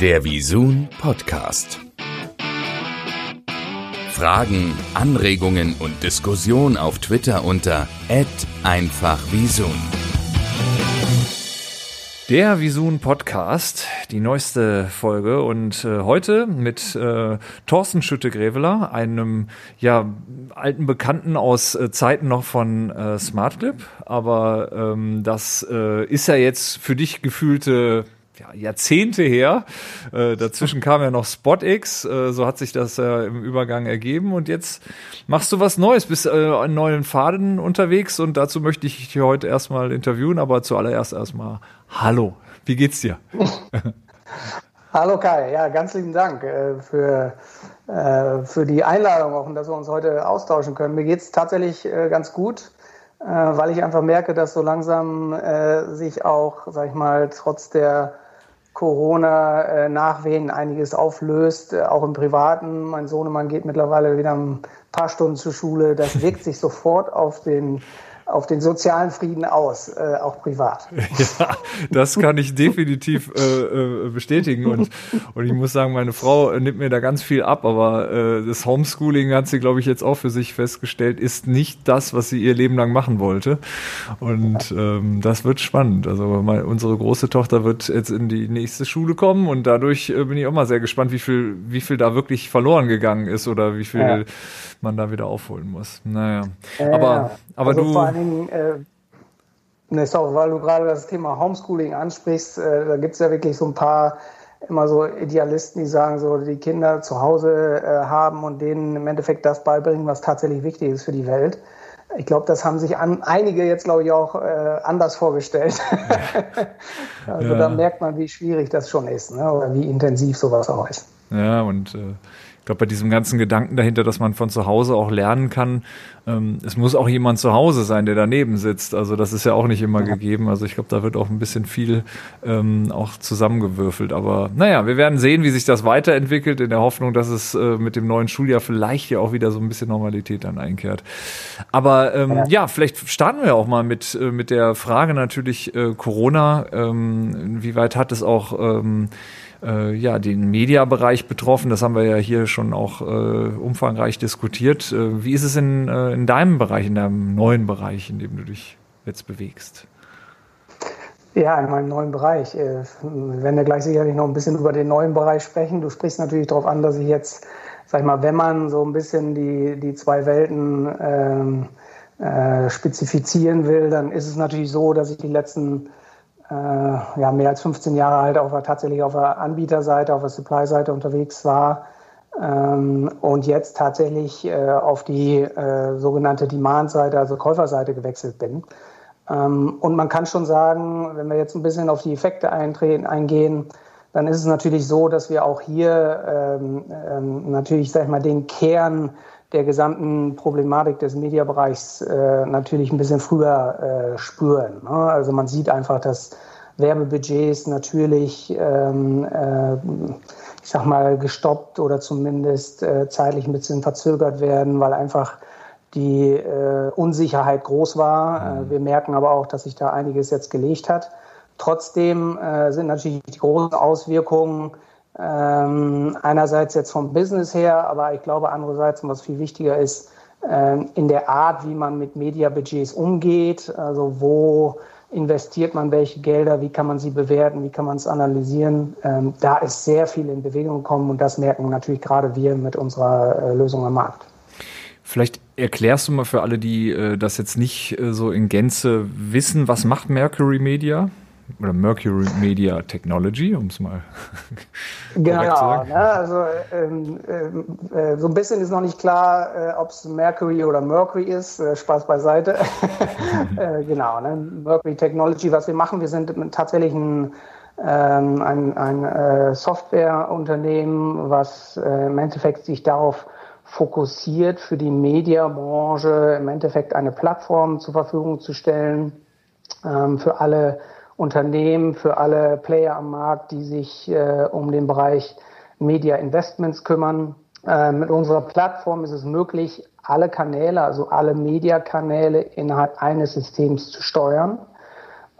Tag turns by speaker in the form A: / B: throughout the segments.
A: Der Visun Podcast. Fragen, Anregungen und Diskussion auf Twitter unter @einfachvisun.
B: Der Visun Podcast, die neueste Folge und äh, heute mit äh, Thorsten Schütte-Greveler, einem ja alten Bekannten aus äh, Zeiten noch von äh, Smartclip, aber ähm, das äh, ist ja jetzt für dich gefühlte ja, Jahrzehnte her. Äh, dazwischen kam ja noch SpotX, äh, so hat sich das ja im Übergang ergeben und jetzt machst du was Neues, bist äh, an neuen Faden unterwegs und dazu möchte ich dich heute erstmal interviewen, aber zuallererst erstmal Hallo, wie geht's dir?
C: Hallo Kai, ja, ganz lieben Dank äh, für, äh, für die Einladung auch und dass wir uns heute austauschen können. Mir geht's tatsächlich äh, ganz gut. Äh, weil ich einfach merke, dass so langsam äh, sich auch, sag ich mal, trotz der Corona-Nachwehen einiges auflöst, äh, auch im Privaten. Mein Sohnemann geht mittlerweile wieder ein paar Stunden zur Schule. Das wirkt sich sofort auf den auf den sozialen Frieden aus, äh, auch privat.
B: Ja, das kann ich definitiv äh, äh, bestätigen und, und ich muss sagen, meine Frau nimmt mir da ganz viel ab, aber äh, das Homeschooling hat sie, glaube ich, jetzt auch für sich festgestellt, ist nicht das, was sie ihr Leben lang machen wollte und ähm, das wird spannend. Also meine, unsere große Tochter wird jetzt in die nächste Schule kommen und dadurch äh, bin ich auch mal sehr gespannt, wie viel, wie viel da wirklich verloren gegangen ist oder wie viel ja. man da wieder aufholen muss. Naja, aber, aber
C: also
B: du
C: Dingen, äh, ne, sorry, weil du gerade das Thema Homeschooling ansprichst, äh, da gibt es ja wirklich so ein paar immer so Idealisten, die sagen, so die Kinder zu Hause äh, haben und denen im Endeffekt das beibringen, was tatsächlich wichtig ist für die Welt. Ich glaube, das haben sich an, einige jetzt, glaube ich, auch äh, anders vorgestellt. also ja. da merkt man, wie schwierig das schon ist ne? oder wie intensiv sowas auch ist.
B: Ja, und äh, glaube, bei diesem ganzen Gedanken dahinter, dass man von zu Hause auch lernen kann, ähm, es muss auch jemand zu Hause sein, der daneben sitzt. Also das ist ja auch nicht immer ja. gegeben. Also ich glaube, da wird auch ein bisschen viel ähm, auch zusammengewürfelt. Aber naja, wir werden sehen, wie sich das weiterentwickelt, in der Hoffnung, dass es äh, mit dem neuen Schuljahr vielleicht ja auch wieder so ein bisschen Normalität dann einkehrt. Aber ähm, ja. ja. vielleicht starten wir auch mal mit, äh, mit der Frage natürlich äh, Corona. Ähm, wie weit hat es auch ähm, äh, ja, den Mediabereich betroffen. Das haben wir ja hier schon auch äh, umfangreich diskutiert. Äh, wie ist es in, äh, in deinem Bereich, in deinem neuen Bereich, in dem du dich jetzt bewegst?
C: Ja, in meinem neuen Bereich. Äh, wir werden ja gleich sicherlich noch ein bisschen über den neuen Bereich sprechen. Du sprichst natürlich darauf an, dass ich jetzt, sag ich mal, wenn man so ein bisschen die, die zwei Welten ähm, äh, spezifizieren will, dann ist es natürlich so, dass ich die letzten äh, ja, mehr als 15 Jahre halt auf, tatsächlich auf der Anbieterseite, auf der Supply-Seite unterwegs war ähm, und jetzt tatsächlich äh, auf die äh, sogenannte Demand-Seite, also Käuferseite gewechselt bin. Ähm, und man kann schon sagen, wenn wir jetzt ein bisschen auf die Effekte eingehen, dann ist es natürlich so, dass wir auch hier ähm, ähm, natürlich, sag ich mal, den Kern der gesamten Problematik des Mediabereichs äh, natürlich ein bisschen früher äh, spüren. Ne? Also man sieht einfach, dass Werbebudgets natürlich, ähm, äh, ich sag mal, gestoppt oder zumindest äh, zeitlich ein bisschen verzögert werden, weil einfach die äh, Unsicherheit groß war. Äh, mhm. wir merken aber auch, dass sich da einiges jetzt gelegt hat. Trotzdem sind natürlich die großen Auswirkungen ähm, einerseits jetzt vom Business her, aber ich glaube andererseits, was viel wichtiger ist, ähm, in der Art, wie man mit Mediabudgets umgeht, also wo investiert man welche Gelder, wie kann man sie bewerten, wie kann man es analysieren. Ähm, da ist sehr viel in Bewegung gekommen und das merken natürlich gerade wir mit unserer äh, Lösung am Markt.
B: Vielleicht erklärst du mal für alle, die äh, das jetzt nicht äh, so in Gänze wissen, was macht Mercury Media? Oder Mercury Media Technology, um es mal
C: genau, zu sagen. Ne? Also ähm, äh, so ein bisschen ist noch nicht klar, äh, ob es Mercury oder Mercury ist. Äh, Spaß beiseite. Äh, genau, ne? Mercury Technology, was wir machen, wir sind tatsächlich ein, ähm, ein, ein äh, Softwareunternehmen, was äh, im Endeffekt sich darauf fokussiert, für die Mediabranche im Endeffekt eine Plattform zur Verfügung zu stellen, ähm, für alle Unternehmen, für alle Player am Markt, die sich äh, um den Bereich Media Investments kümmern. Äh, mit unserer Plattform ist es möglich, alle Kanäle, also alle Mediakanäle innerhalb eines Systems zu steuern.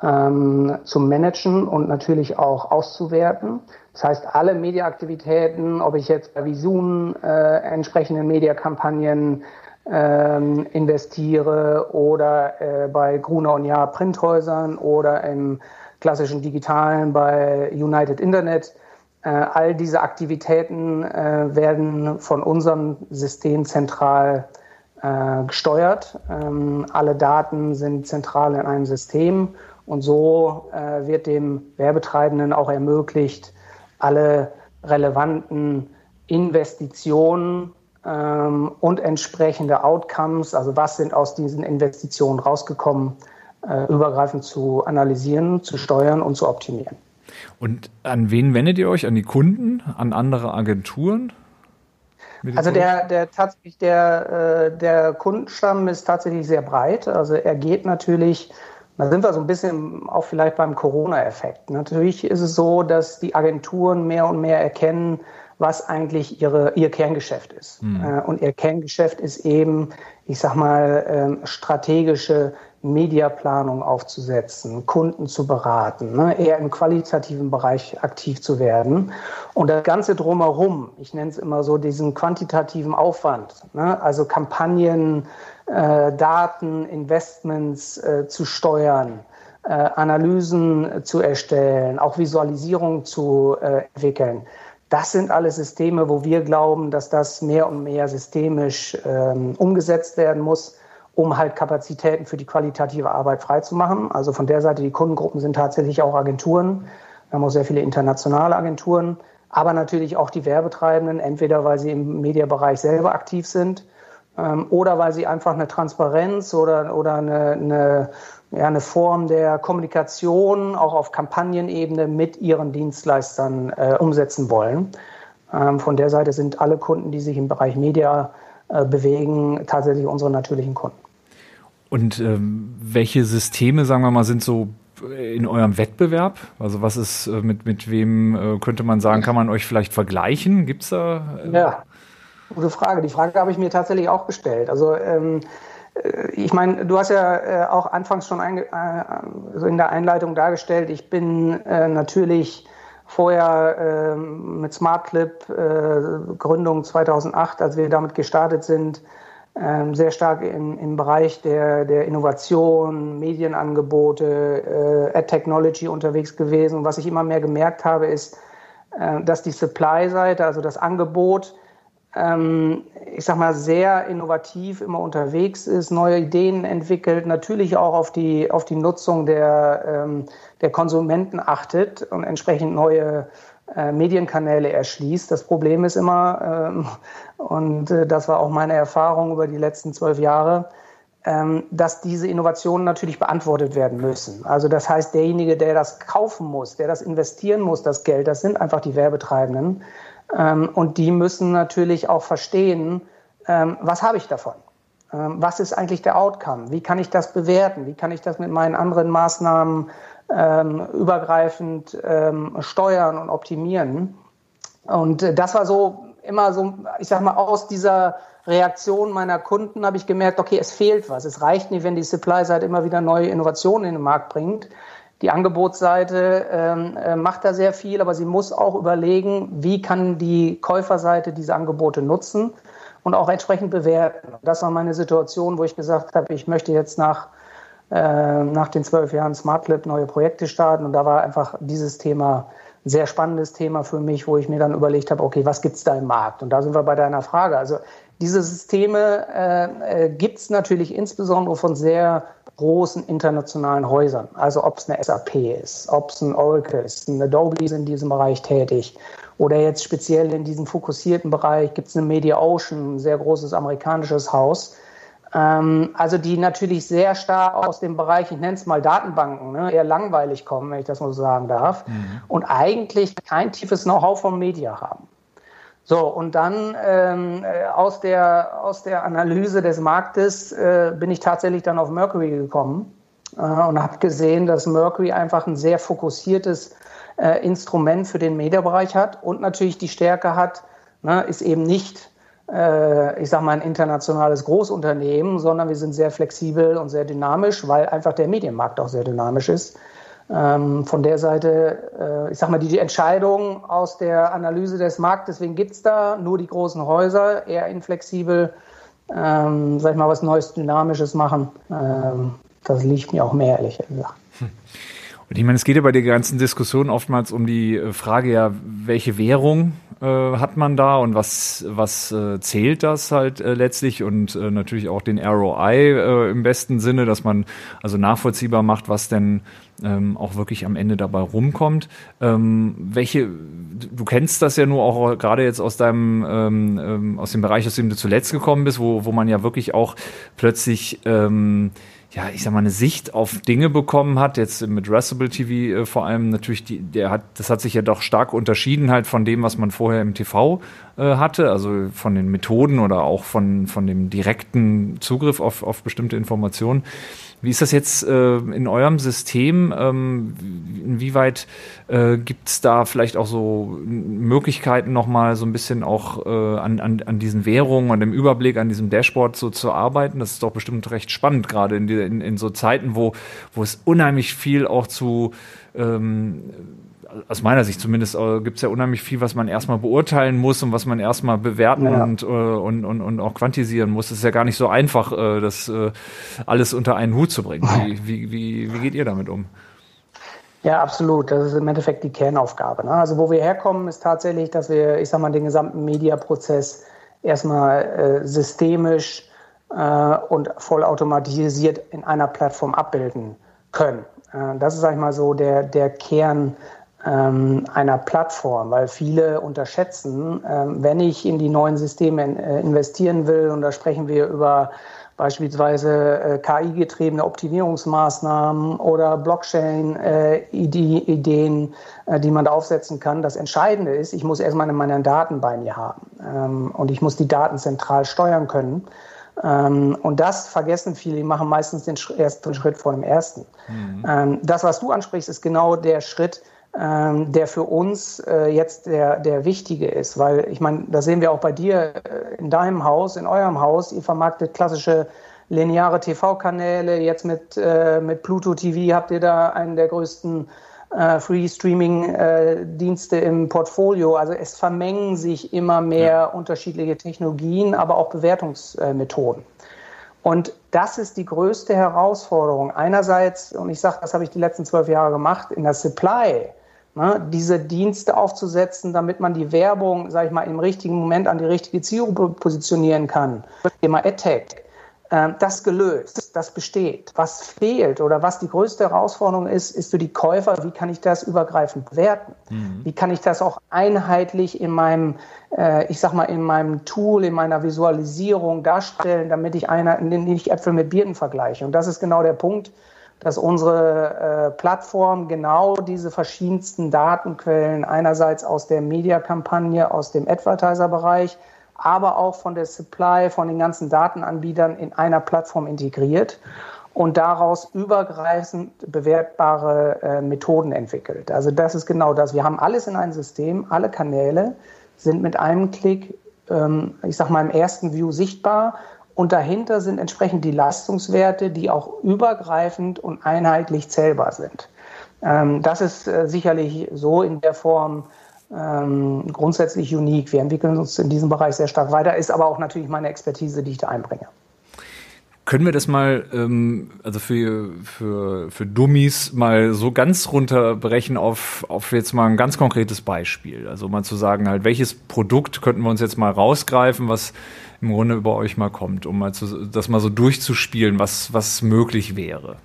C: ähm, zu managen und natürlich auch auszuwerten. Das heißt, alle Mediaaktivitäten, ob ich jetzt bei Visun äh, entsprechenden Mediakampagnen ähm, investiere oder äh, bei Gruner und Jahr Printhäusern oder im klassischen Digitalen bei United Internet. Äh, all diese Aktivitäten äh, werden von unserem System zentral äh, gesteuert. Ähm, alle Daten sind zentral in einem System und so äh, wird dem Werbetreibenden auch ermöglicht, alle relevanten Investitionen ähm, und entsprechende Outcomes, also was sind aus diesen Investitionen rausgekommen, äh, übergreifend zu analysieren, zu steuern und zu optimieren.
B: Und an wen wendet ihr euch? An die Kunden? An andere Agenturen?
C: Also der, der tatsächlich der, äh, der Kundenstamm ist tatsächlich sehr breit. Also er geht natürlich, da sind wir so ein bisschen auch vielleicht beim Corona-Effekt. Natürlich ist es so, dass die Agenturen mehr und mehr erkennen, was eigentlich ihre, ihr Kerngeschäft ist. Mhm. Und ihr Kerngeschäft ist eben, ich sag mal, ähm, strategische Mediaplanung aufzusetzen, Kunden zu beraten, ne, eher im qualitativen Bereich aktiv zu werden. Und das Ganze drumherum, ich nenne es immer so diesen quantitativen Aufwand, ne, also Kampagnen, äh, Daten, Investments äh, zu steuern, äh, Analysen zu erstellen, auch Visualisierung zu entwickeln das sind alle Systeme, wo wir glauben, dass das mehr und mehr systemisch ähm, umgesetzt werden muss, um halt Kapazitäten für die qualitative Arbeit freizumachen. Also von der Seite, die Kundengruppen sind tatsächlich auch Agenturen. Wir haben auch sehr viele internationale Agenturen, aber natürlich auch die Werbetreibenden, entweder weil sie im Mediabereich selber aktiv sind ähm, oder weil sie einfach eine Transparenz oder, oder eine, eine ja, eine Form der Kommunikation auch auf Kampagnenebene mit ihren Dienstleistern äh, umsetzen wollen. Ähm, von der Seite sind alle Kunden, die sich im Bereich Media äh, bewegen, tatsächlich unsere natürlichen Kunden.
B: Und ähm, welche Systeme, sagen wir mal, sind so in eurem Wettbewerb? Also was ist äh, mit, mit wem äh, könnte man sagen, kann man euch vielleicht vergleichen? Gibt es da?
C: Äh ja, gute Frage. Die Frage habe ich mir tatsächlich auch gestellt. Also ähm, äh, ich meine, du hast ja äh, auch anfangs schon äh, in der Einleitung dargestellt, ich bin äh, natürlich vorher äh, mit SmartClip, äh, Gründung 2008, als wir damit gestartet sind, ähm, sehr stark im, im Bereich der, der Innovation, Medienangebote, Ad Technology unterwegs gewesen. Und was ich immer mehr gemerkt habe, ist, dass die Supply-Seite, also das Angebot, ähm, ich sag mal, sehr innovativ immer unterwegs ist, neue Ideen entwickelt, natürlich auch auf die, auf die Nutzung der, ähm, der Konsumenten achtet und entsprechend neue äh, Medienkanäle erschließt. Das Problem ist immer, ähm, und äh, das war auch meine Erfahrung über die letzten zwölf Jahre, ähm, dass diese Innovationen natürlich beantwortet werden müssen. Also das heißt, derjenige, der das kaufen muss, der das investieren muss, das Geld, das sind einfach die Werbetreibenden. Ähm, und die müssen natürlich auch verstehen, ähm, was habe ich davon? Ähm, was ist eigentlich der Outcome? Wie kann ich das bewerten? Wie kann ich das mit meinen anderen Maßnahmen übergreifend steuern und optimieren? Und äh, das war so immer so, ich sag mal, aus dieser Reaktion meiner Kunden habe ich gemerkt, okay, es fehlt was. Es reicht nicht, wenn die Supply-Seite immer wieder neue Innovationen in den Markt bringt. Die Angebotsseite ähm, äh, macht da sehr viel, aber sie muss auch überlegen, wie kann die Käuferseite diese Angebote nutzen und auch entsprechend bewerten. Das war meine Situation, wo ich gesagt habe, ich möchte jetzt nach, äh, nach den zwölf Jahren SmartLab neue Projekte starten. Und da war einfach dieses Thema ein sehr spannendes Thema für mich, wo ich mir dann überlegt habe, okay, was gibt's da im Markt? Und da sind wir bei deiner Frage. Also diese Systeme äh, äh, gibt es natürlich insbesondere von sehr großen internationalen Häusern. Also ob es eine SAP ist, ob es ein Oracle ist, ein Adobe ist in diesem Bereich tätig. Oder jetzt speziell in diesem fokussierten Bereich gibt es eine Media Ocean, ein sehr großes amerikanisches Haus. Ähm, also die natürlich sehr stark aus dem Bereich, ich nenne es mal Datenbanken, ne, eher langweilig kommen, wenn ich das mal so sagen darf. Mhm. Und eigentlich kein tiefes Know-how von Media haben. So, und dann ähm, äh, aus, der, aus der Analyse des Marktes äh, bin ich tatsächlich dann auf Mercury gekommen äh, und habe gesehen, dass Mercury einfach ein sehr fokussiertes äh, Instrument für den Mediabereich hat und natürlich die Stärke hat, ne, ist eben nicht äh, ich sag mal, ein internationales Großunternehmen, sondern wir sind sehr flexibel und sehr dynamisch, weil einfach der Medienmarkt auch sehr dynamisch ist. Ähm, von der Seite, äh, ich sag mal, die, die Entscheidung aus der Analyse des Marktes, deswegen gibt es da nur die großen Häuser, eher inflexibel, ähm, sag ich mal, was Neues, Dynamisches machen. Ähm, das liegt mir auch mehr, ehrlich gesagt. Hm.
B: Und ich meine, es geht ja bei der ganzen Diskussion oftmals um die äh, Frage ja, welche Währung äh, hat man da und was, was äh, zählt das halt äh, letztlich und äh, natürlich auch den ROI äh, im besten Sinne, dass man also nachvollziehbar macht, was denn ähm, auch wirklich am Ende dabei rumkommt. Ähm, welche, du kennst das ja nur auch gerade jetzt aus deinem, ähm, ähm aus dem Bereich, aus dem du zuletzt gekommen bist, wo, wo man ja wirklich auch plötzlich ähm, ja, ich sag mal, eine Sicht auf Dinge bekommen hat, jetzt mit Restable TV äh, vor allem natürlich, die, der hat, das hat sich ja doch stark unterschieden halt von dem, was man vorher im TV äh, hatte, also von den Methoden oder auch von, von dem direkten Zugriff auf, auf bestimmte Informationen. Wie ist das jetzt äh, in eurem System? Ähm, inwieweit äh, gibt es da vielleicht auch so Möglichkeiten, nochmal so ein bisschen auch äh, an, an, an diesen Währungen, an dem Überblick, an diesem Dashboard so zu arbeiten? Das ist doch bestimmt recht spannend, gerade in, in, in so Zeiten, wo, wo es unheimlich viel auch zu ähm, aus meiner Sicht zumindest äh, gibt es ja unheimlich viel, was man erstmal beurteilen muss und was man erstmal bewerten ja. und, äh, und, und, und auch quantisieren muss. Es ist ja gar nicht so einfach, äh, das äh, alles unter einen Hut zu bringen. Wie, wie, wie, wie geht ihr damit um?
C: Ja, absolut. Das ist im Endeffekt die Kernaufgabe. Ne? Also wo wir herkommen, ist tatsächlich, dass wir, ich sag mal, den gesamten Mediaprozess erstmal äh, systemisch äh, und vollautomatisiert in einer Plattform abbilden können. Äh, das ist, sag ich mal, so der, der Kern ähm, einer Plattform, weil viele unterschätzen, ähm, wenn ich in die neuen Systeme äh, investieren will, und da sprechen wir über beispielsweise äh, KI-getriebene Optimierungsmaßnahmen oder Blockchain-Ideen, äh, die man da aufsetzen kann. Das Entscheidende ist, ich muss erstmal meine Daten bei mir haben ähm, und ich muss die Daten zentral steuern können. und das vergessen viele, die machen meistens den ersten Schritt vor dem ersten. Mhm. das, was du ansprichst, ist genau der Schritt, ähm, der für uns äh, jetzt der, der wichtige ist. Weil ich meine, das sehen wir auch bei dir äh, in deinem Haus, in eurem Haus. Ihr vermarktet klassische lineare TV-Kanäle. Jetzt mit, äh, mit Pluto TV habt ihr da einen der größten äh, Free-Streaming-Dienste äh, im Portfolio. Also es vermengen sich immer mehr ja. unterschiedliche Technologien, aber auch Bewertungsmethoden. Und das ist die größte Herausforderung. Einerseits, und ich sage, das habe ich die letzten zwölf Jahre gemacht, in der Supply ne, diese Dienste aufzusetzen, damit man die Werbung, sage ich mal, im richtigen Moment an die richtige Zielgruppe positionieren kann. Thema AdTech. Ähm, das gelöst, das besteht. Was fehlt oder was die größte Herausforderung ist, ist für die Käufer, wie kann ich das übergreifend bewerten? Mhm. Wie kann ich das auch einheitlich in meinem, äh, ich sag mal, in meinem Tool, in meiner Visualisierung darstellen, damit ich einer, nicht Äpfel mit Birnen vergleiche? Und das ist genau der Punkt, dass unsere äh, Plattform genau diese verschiedensten Datenquellen einerseits aus der Mediakampagne, aus dem Advertiser-Bereich, aber auch von der Supply, von den ganzen Datenanbietern in einer Plattform integriert und daraus übergreifend bewertbare äh, Methoden entwickelt. Also das ist genau das. Wir haben alles in einem System, alle Kanäle sind mit einem Klick, ähm, ich sag mal, im ersten View sichtbar und dahinter sind entsprechend die Leistungswerte, die auch übergreifend und einheitlich zählbar sind. Ähm, das ist äh, sicherlich so in der Form ähm, grundsätzlich unique. Wir entwickeln uns in diesem Bereich sehr stark weiter, ist aber auch natürlich meine Expertise, die ich da einbringe.
B: Können wir das mal, ähm, also für, für, für Dummies mal so ganz runterbrechen auf, auf jetzt mal ein ganz konkretes Beispiel? Also mal zu sagen, halt, welches Produkt könnten wir uns jetzt mal rausgreifen, was im Grunde über euch mal kommt, um mal zu, das mal so durchzuspielen, was, was möglich wäre.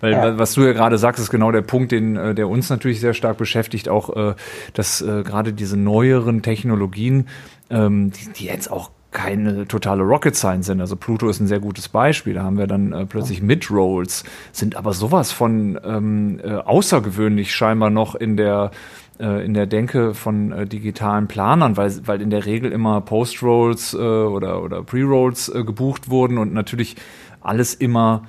B: Weil ja. was du ja gerade sagst, ist genau der Punkt, den, äh, der uns natürlich sehr stark beschäftigt, auch äh, dass äh, gerade diese neueren Technologien, ähm, die, die jetzt auch keine totale Rocket Science sind. Also Pluto ist ein sehr gutes Beispiel. Da haben wir dann äh, plötzlich Mid-Rolls, sind aber sowas von ähm, äh, außergewöhnlich scheinbar noch in der äh, in der Denke von äh, digitalen Planern, weil, weil in der Regel immer Post-Rolls äh, oder, oder Pre-Rolls äh, gebucht wurden und natürlich alles immer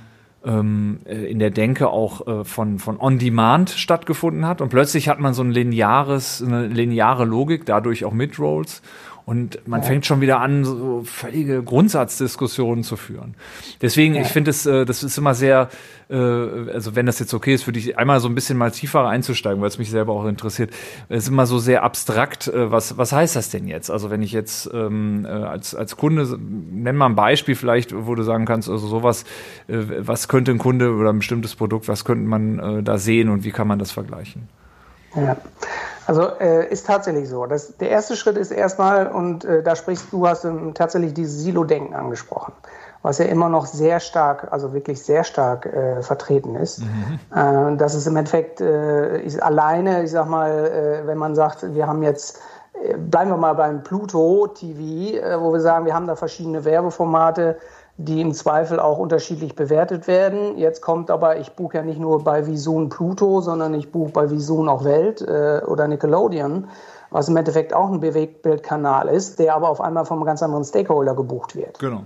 B: ähm, äh, in der Denke auch äh, von, von On-Demand stattgefunden hat. Und plötzlich hat man so ein lineares, eine lineare Logik, dadurch auch Mid-Rolls. Und man ja. fängt schon wieder an, so völlige Grundsatzdiskussionen zu führen. Deswegen, ja. ich finde, das, äh, das ist immer sehr, äh, also wenn das jetzt okay ist, würde ich einmal so ein bisschen mal tiefer einzusteigen, weil es mich selber auch interessiert. Es ist immer so sehr abstrakt. Äh, was, was heißt das denn jetzt? Also wenn ich jetzt ähm, als, als Kunde, nenn mal ein Beispiel vielleicht, wo du sagen kannst, also sowas, was könnte ein Kunde oder ein bestimmtes Produkt, was könnte man da sehen und wie kann man das vergleichen?
C: Ja, also äh, ist tatsächlich so. Das, der erste Schritt ist erstmal, und äh, da sprichst du, hast ähm, tatsächlich dieses Silo-Denken angesprochen, was ja immer noch sehr stark, also wirklich sehr stark äh, vertreten ist. Mhm. Äh, das ist im Endeffekt äh, ist alleine, ich sag mal, äh, wenn man sagt, wir haben jetzt bleiben wir mal beim Pluto TV, wo wir sagen, wir haben da verschiedene Werbeformate, die im Zweifel auch unterschiedlich bewertet werden. Jetzt kommt aber, ich buche ja nicht nur bei Visun Pluto, sondern ich buche bei Visun auch Welt äh, oder Nickelodeon, was im Endeffekt auch ein Bewegtbildkanal ist, der aber auf einmal von einem ganz anderen Stakeholder gebucht wird.
B: Genau.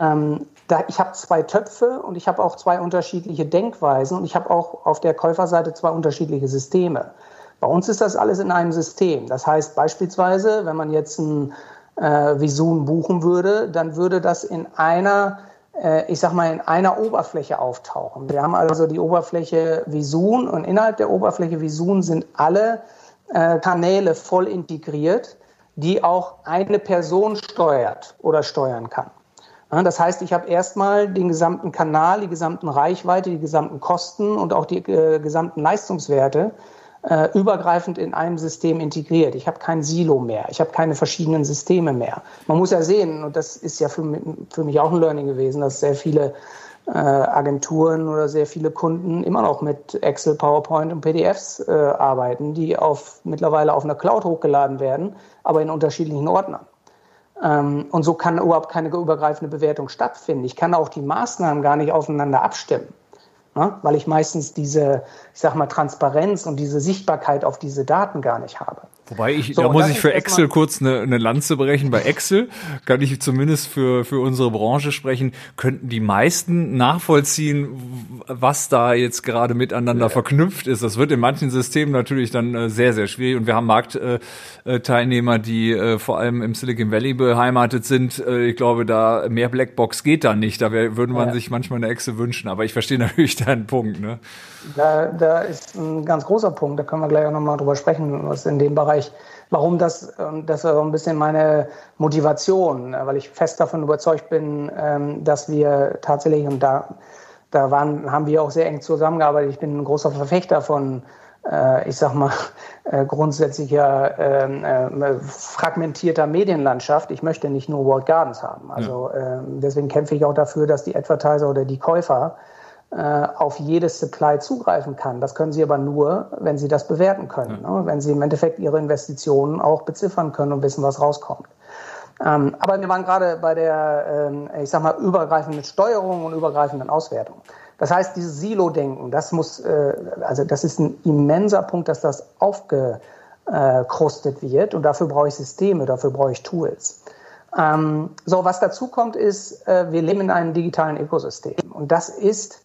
C: Ähm, da, ich habe zwei Töpfe und ich habe auch zwei unterschiedliche Denkweisen und ich habe auch auf der Käuferseite zwei unterschiedliche Systeme. Bei uns ist das alles in einem System. Das heißt beispielsweise, wenn man jetzt ein äh, Visun buchen würde, dann würde das in einer, äh, ich sag mal, in einer Oberfläche auftauchen. Wir haben also die Oberfläche Visun und innerhalb der Oberfläche Visun sind alle äh, Kanäle voll integriert, die auch eine Person steuert oder steuern kann. Ja, das heißt, ich habe erstmal den gesamten Kanal, die gesamten Reichweite, die gesamten Kosten und auch die äh, gesamten Leistungswerte äh, übergreifend in einem System integriert. Ich habe kein Silo mehr, ich habe keine verschiedenen Systeme mehr. Man muss ja sehen, und das ist ja für, für mich auch ein Learning gewesen, dass sehr viele äh, Agenturen oder sehr viele Kunden immer noch mit Excel, PowerPoint und PDFs äh, arbeiten, die auf, mittlerweile auf einer Cloud hochgeladen werden, aber in unterschiedlichen Ordnern. Ähm, und so kann überhaupt keine übergreifende Bewertung stattfinden. Ich kann auch die Maßnahmen gar nicht aufeinander abstimmen ne? weil ich meistens diese, ich sag mal, Transparenz und diese Sichtbarkeit auf diese Daten gar nicht habe.
B: Wobei ich, so, da muss ich für Excel kurz eine, eine Lanze brechen. Bei Excel kann ich zumindest für, für unsere Branche sprechen, könnten die meisten nachvollziehen, was da jetzt gerade miteinander ja. verknüpft ist. Das wird in manchen Systemen natürlich dann äh, sehr, sehr schwierig. Und wir haben Marktteilnehmer, die äh, vor allem im Silicon Valley beheimatet sind. Äh, ich glaube, da mehr Blackbox geht da nicht. Da würde man ja. sich manchmal eine Excel wünschen. Aber ich verstehe natürlich deinen Punkt. Ne?
C: Da, da ist ein ganz großer Punkt. Da können wir gleich auch nochmal drüber sprechen, was in dem Bereich. Warum das, ähm, das war ein bisschen meine Motivation, äh, weil ich fest davon überzeugt bin, ähm, dass wir tatsächlich, und da, da waren, haben wir auch sehr eng zusammengearbeitet, ich bin ein großer Verfechter von, äh, ich sag mal, äh, grundsätzlicher ähm, fragmentierter Medienlandschaft. Ich möchte nicht nur World Gardens haben. Also ja. deswegen kämpfe ich auch dafür, dass die Advertiser oder die Käufer äh, auf jedes Supply zugreifen kann. Das können sie aber nur, wenn sie das bewerten können, ne? wenn sie im Endeffekt ihre Investitionen auch beziffern können und wissen, was rauskommt. Ähm, aber wir waren gerade bei der, ähm, ich sag mal, übergreifenden Steuerung und übergreifenden Auswertung. Das heißt, dieses Silo-Denken, das muss, äh, also das ist ein immenser Punkt, dass das aufgekrustet wird und dafür brauche ich Systeme, dafür brauche ich Tools. Ähm, so, was dazu kommt, ist, äh, wir leben in einem digitalen Ökosystem und das ist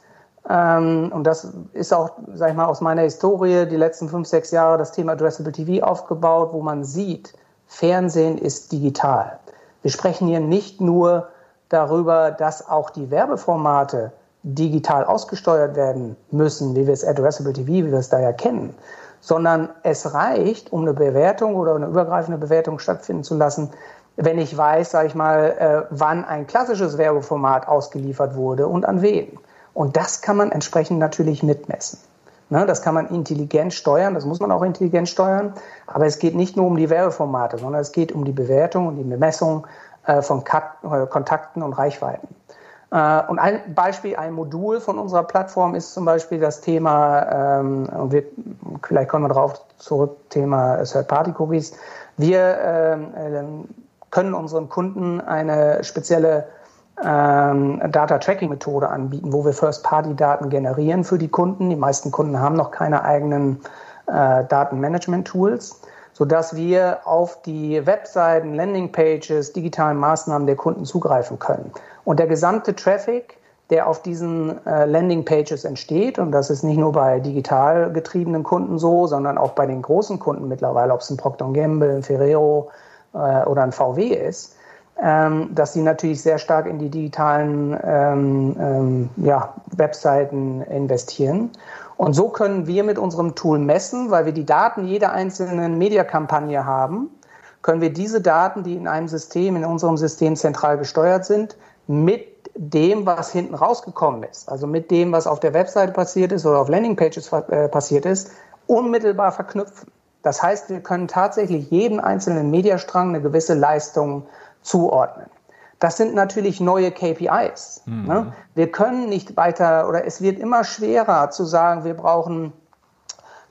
C: und das ist auch, sag ich mal, aus meiner Historie die letzten fünf, sechs Jahre das Thema Addressable TV aufgebaut, wo man sieht, Fernsehen ist digital. Wir sprechen hier nicht nur darüber, dass auch die Werbeformate digital ausgesteuert werden müssen, wie wir es Addressable TV, wie wir es da ja kennen, sondern es reicht, um eine Bewertung oder eine übergreifende Bewertung stattfinden zu lassen, wenn ich weiß, sage ich mal, äh, wann ein klassisches Werbeformat ausgeliefert wurde und an wen. Und das kann man entsprechend natürlich mitmessen. Ne, das kann man intelligent steuern, das muss man auch intelligent steuern. Aber es geht nicht nur um die Werbeformate, sondern es geht um die Bewertung und die Bemessung äh, von äh, Kontakten und Reichweiten. Äh, und ein Beispiel, ein Modul von unserer Plattform ist zum Beispiel das Thema, ähm, und wir, vielleicht kommen wir darauf zurück, Thema Third-Party-Cookies. Wir ähm, können unseren Kunden eine spezielle ähm, Data-Tracking-Methode anbieten, wo wir First-Party-Daten generieren für die Kunden. Die meisten Kunden haben noch keine eigenen äh, Datenmanagement-Tools, sodass wir auf die Webseiten, Landing-Pages, digitalen Maßnahmen der Kunden zugreifen können. Und der gesamte Traffic, der auf diesen äh, Landing-Pages entsteht, und das ist nicht nur bei digital getriebenen Kunden so, sondern auch bei den großen Kunden mittlerweile, ob es ein Procter Gamble, ein Ferrero, äh, oder ein VW ist, ähm, dass sie natürlich sehr stark in die digitalen ähm, ähm, ja, Webseiten investieren. Und so können wir mit unserem Tool messen, weil wir die Daten jeder einzelnen Mediakampagne haben, können wir diese Daten, die in einem System, in unserem System zentral gesteuert sind, mit dem, was hinten rausgekommen ist, also mit dem, was auf der Webseite passiert ist oder auf Landingpages äh, passiert ist, unmittelbar verknüpfen. Das heißt, wir können tatsächlich jedem einzelnen Mediastrang eine gewisse Leistung zuordnen. Das sind natürlich neue KPIs. Mhm. Ne? Wir können nicht weiter oder es wird immer schwerer zu sagen, wir brauchen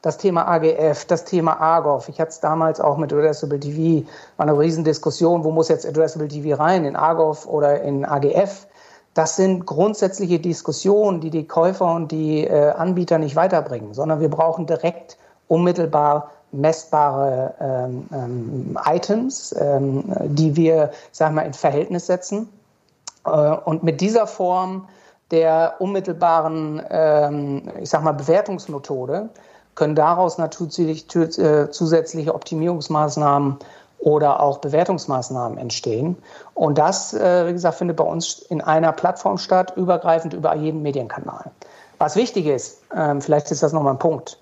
C: das Thema AGF, das Thema AGOV. Ich hatte es damals auch mit Addressable TV, war eine Riesendiskussion, wo muss jetzt Addressable TV rein, in AGOV oder in AGF. Das sind grundsätzliche Diskussionen, die die Käufer und die äh, Anbieter nicht weiterbringen, sondern wir brauchen direkt unmittelbar messbare ähm, ähm, Items, ähm, die wir, sagen wir, in Verhältnis setzen. Äh, und mit dieser Form der unmittelbaren, ähm, ich sag mal, Bewertungsmethode können daraus natürlich äh, zusätzliche Optimierungsmaßnahmen oder auch Bewertungsmaßnahmen entstehen. Und das, äh, wie gesagt, findet bei uns in einer Plattform statt, übergreifend über jeden Medienkanal. Was wichtig ist, ähm, vielleicht ist das nochmal ein Punkt,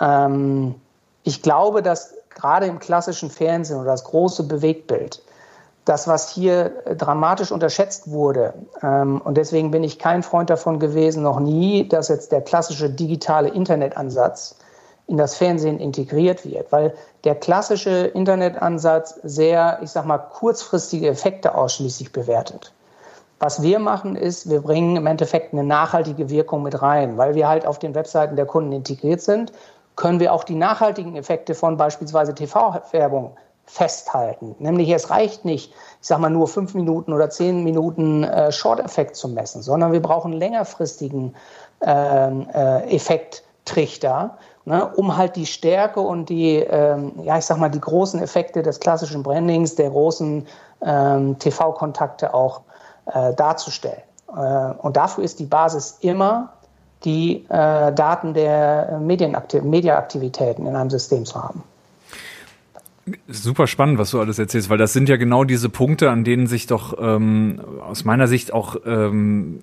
C: ähm, ich glaube, dass gerade im klassischen Fernsehen oder das große Bewegtbild, das, was hier dramatisch unterschätzt wurde, ähm, und deswegen bin ich kein Freund davon gewesen, noch nie, dass jetzt der klassische digitale Internetansatz in das Fernsehen integriert wird, weil der klassische Internetansatz sehr, ich sag mal, kurzfristige Effekte ausschließlich bewertet. Was wir machen ist, wir bringen im Endeffekt eine nachhaltige Wirkung mit rein, weil wir halt auf den Webseiten der Kunden integriert sind können wir auch die nachhaltigen Effekte von beispielsweise TV-Werbung festhalten. Nämlich es reicht nicht, ich sage mal nur fünf Minuten oder zehn Minuten äh, Short-Effekt zu messen, sondern wir brauchen längerfristigen ähm, äh, Effekttrichter, ne, um halt die Stärke und die, ähm, ja ich sag mal die großen Effekte des klassischen Brandings, der großen ähm, TV-Kontakte auch äh, darzustellen. Äh, und dafür ist die Basis immer die äh, Daten der Medienaktivitäten in einem System zu haben.
B: Super spannend, was du alles erzählst, weil das sind ja genau diese Punkte, an denen sich doch ähm, aus meiner Sicht auch ähm,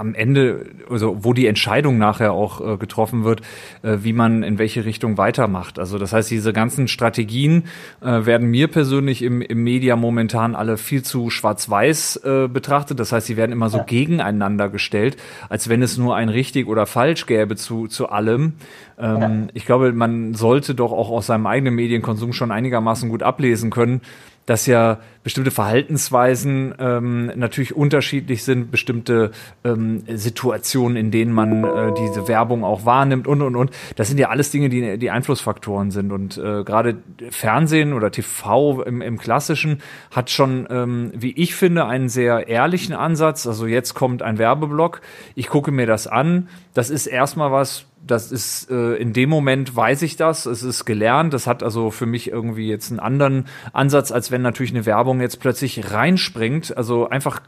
B: am Ende, also wo die Entscheidung nachher auch äh, getroffen wird, äh, wie man in welche Richtung weitermacht. Also das heißt, diese ganzen Strategien äh, werden mir persönlich im, im Media momentan alle viel zu schwarz-weiß äh, betrachtet. Das heißt, sie werden immer so ja. gegeneinander gestellt, als wenn es nur ein richtig oder falsch gäbe zu, zu allem. Ähm, ja. Ich glaube, man sollte doch auch aus seinem eigenen Medienkonsum schon einigermaßen gut ablesen können, dass ja bestimmte Verhaltensweisen ähm, natürlich unterschiedlich sind, bestimmte ähm, Situationen, in denen man äh, diese Werbung auch wahrnimmt und und und. Das sind ja alles Dinge, die, die Einflussfaktoren sind. Und äh, gerade Fernsehen oder TV im, im Klassischen hat schon, ähm, wie ich finde, einen sehr ehrlichen Ansatz. Also jetzt kommt ein Werbeblock, ich gucke mir das an. Das ist erstmal was, das ist äh, in dem Moment weiß ich das, es ist gelernt, das hat also für mich irgendwie jetzt einen anderen Ansatz, als wenn natürlich eine Werbung jetzt plötzlich reinspringt, also einfach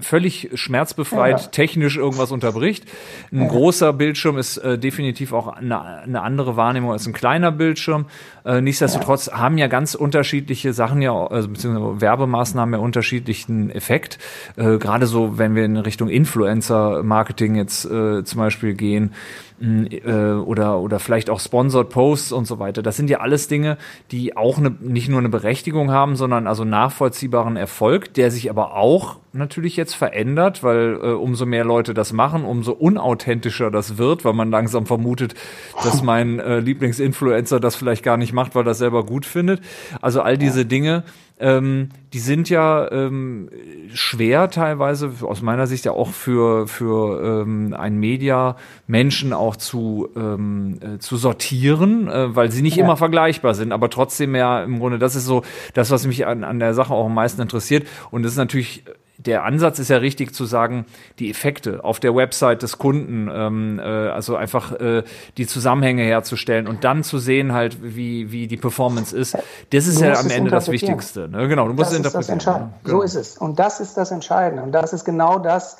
B: völlig schmerzbefreit ja. technisch irgendwas unterbricht. Ein ja. großer Bildschirm ist äh, definitiv auch eine, eine, andere Wahrnehmung als ein kleiner Bildschirm. Äh, nichtsdestotrotz ja. haben ja ganz unterschiedliche Sachen ja, also beziehungsweise Werbemaßnahmen ja unterschiedlichen Effekt. Äh, Gerade so, wenn wir in Richtung Influencer-Marketing jetzt äh, zum Beispiel gehen äh, oder, oder vielleicht auch Sponsored Posts und so weiter. Das sind ja alles Dinge, die auch eine, nicht nur eine Berechtigung haben, sondern also nachvollziehbaren Erfolg, der sich aber auch natürlich jetzt verändert, weil äh, umso mehr Leute das machen, umso unauthentischer das wird, weil man langsam vermutet, dass mein äh, Lieblingsinfluencer das vielleicht gar nicht macht, weil er das selber gut findet. Also all diese Dinge ähm, die sind ja ähm, schwer teilweise, aus meiner Sicht ja auch für, für ähm, ein Media Menschen auch zu, ähm, äh, zu sortieren, äh, weil sie nicht ja. immer vergleichbar sind, aber trotzdem ja im Grunde, das ist so das, was mich an, an der Sache auch am meisten interessiert. Und das ist natürlich der Ansatz ist ja richtig zu sagen, die Effekte auf der Website des Kunden, ähm, äh, also einfach äh, die Zusammenhänge herzustellen und dann zu sehen halt, wie, wie die Performance ist. Das ist ja am Ende das Wichtigste. Ne? Genau, du musst
C: das
B: es interpretieren.
C: Ist das Entscheidende. Genau. So ist es. Und das ist das Entscheidende. Und das ist genau das,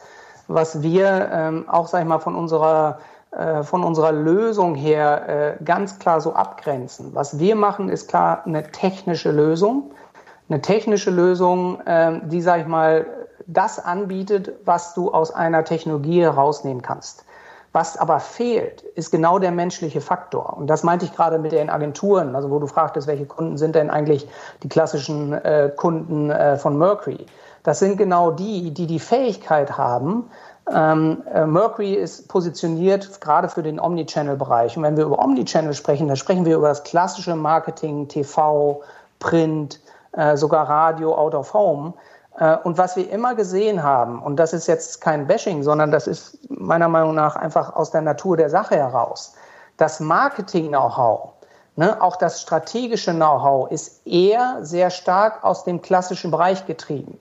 C: was wir ähm, auch, sag ich mal, von unserer äh, von unserer Lösung her äh, ganz klar so abgrenzen. Was wir machen, ist klar eine technische Lösung eine technische Lösung, ähm, die, sag ich mal, das anbietet, was du aus einer Technologie herausnehmen kannst. Was aber fehlt, ist genau der menschliche Faktor. Und das meinte ich gerade mit den Agenturen, also wo du fragtest, welche Kunden sind denn eigentlich die klassischen äh, Kunden äh, von Mercury. Das sind genau die, die die Fähigkeit haben, ähm, äh, Mercury ist positioniert gerade für den Omnichannel-Bereich. Und wenn wir über Omnichannel sprechen, dann sprechen wir über das klassische Marketing, TV, Print, äh, sogar Radio, Out of Home. Äh, und was wir immer gesehen haben, und das ist jetzt kein Bashing, sondern das ist meiner Meinung nach einfach aus der Natur der Sache heraus, das Marketing-Know-how, ne, auch das strategische Know-how ist eher sehr stark aus dem klassischen Bereich getrieben.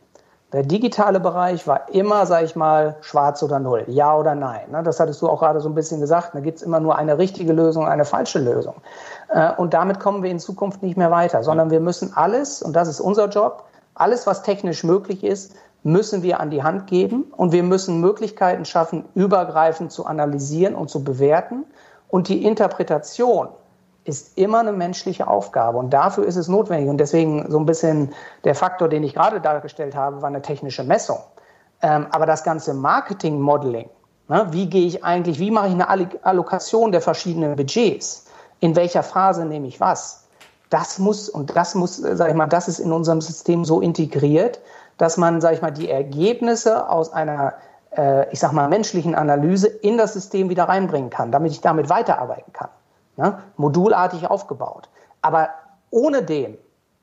C: Der digitale Bereich war immer, sag ich mal, schwarz oder null, ja oder nein. Ne? Das hattest du auch gerade so ein bisschen gesagt. Da gibt es immer nur eine richtige Lösung, eine falsche Lösung. Äh, und damit kommen wir in Zukunft nicht mehr weiter, sondern wir müssen alles, und das ist unser Job, alles, was technisch möglich ist, müssen wir an die Hand geben und wir müssen Möglichkeiten schaffen, übergreifend zu analysieren und zu bewerten. Und die Interpretation ist immer eine menschliche Aufgabe und dafür ist es notwendig. Und deswegen so ein bisschen der Faktor, den ich gerade dargestellt habe, war eine technische Messung. Ähm, aber das ganze Marketing-Modeling, ne, wie gehe ich eigentlich, wie mache ich eine Allokation der verschiedenen Budgets? In welcher Phase nehme ich was? Das muss, und das muss, sag ich mal, das ist in unserem System so integriert, dass man, sag ich mal, die Ergebnisse aus einer, äh, ich sag mal, menschlichen Analyse in das System wieder reinbringen kann, damit ich damit weiterarbeiten kann ne, modulartig aufgebaut. Aber ohne dem,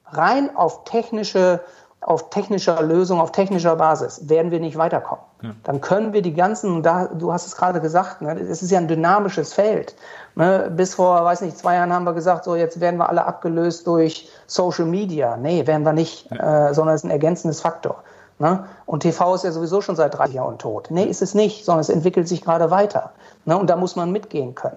C: rein auf technische, auf technischer Lösung, auf technischer Basis, werden wir nicht weiterkommen. Ja. Dann können wir die ganzen, da, du hast es gerade gesagt, ne, es ist ja ein dynamisches Feld. Ne, bis vor, weiß nicht, zwei Jahren haben wir gesagt, so jetzt werden wir alle abgelöst durch Social Media. Nee, werden wir nicht, ja. äh, sondern es ist ein ergänzendes Faktor. Ne? Und TV ist ja sowieso schon seit 30 Jahren tot. Nee, ist es nicht, sondern es entwickelt sich gerade weiter. Ne? Und da muss man mitgehen können.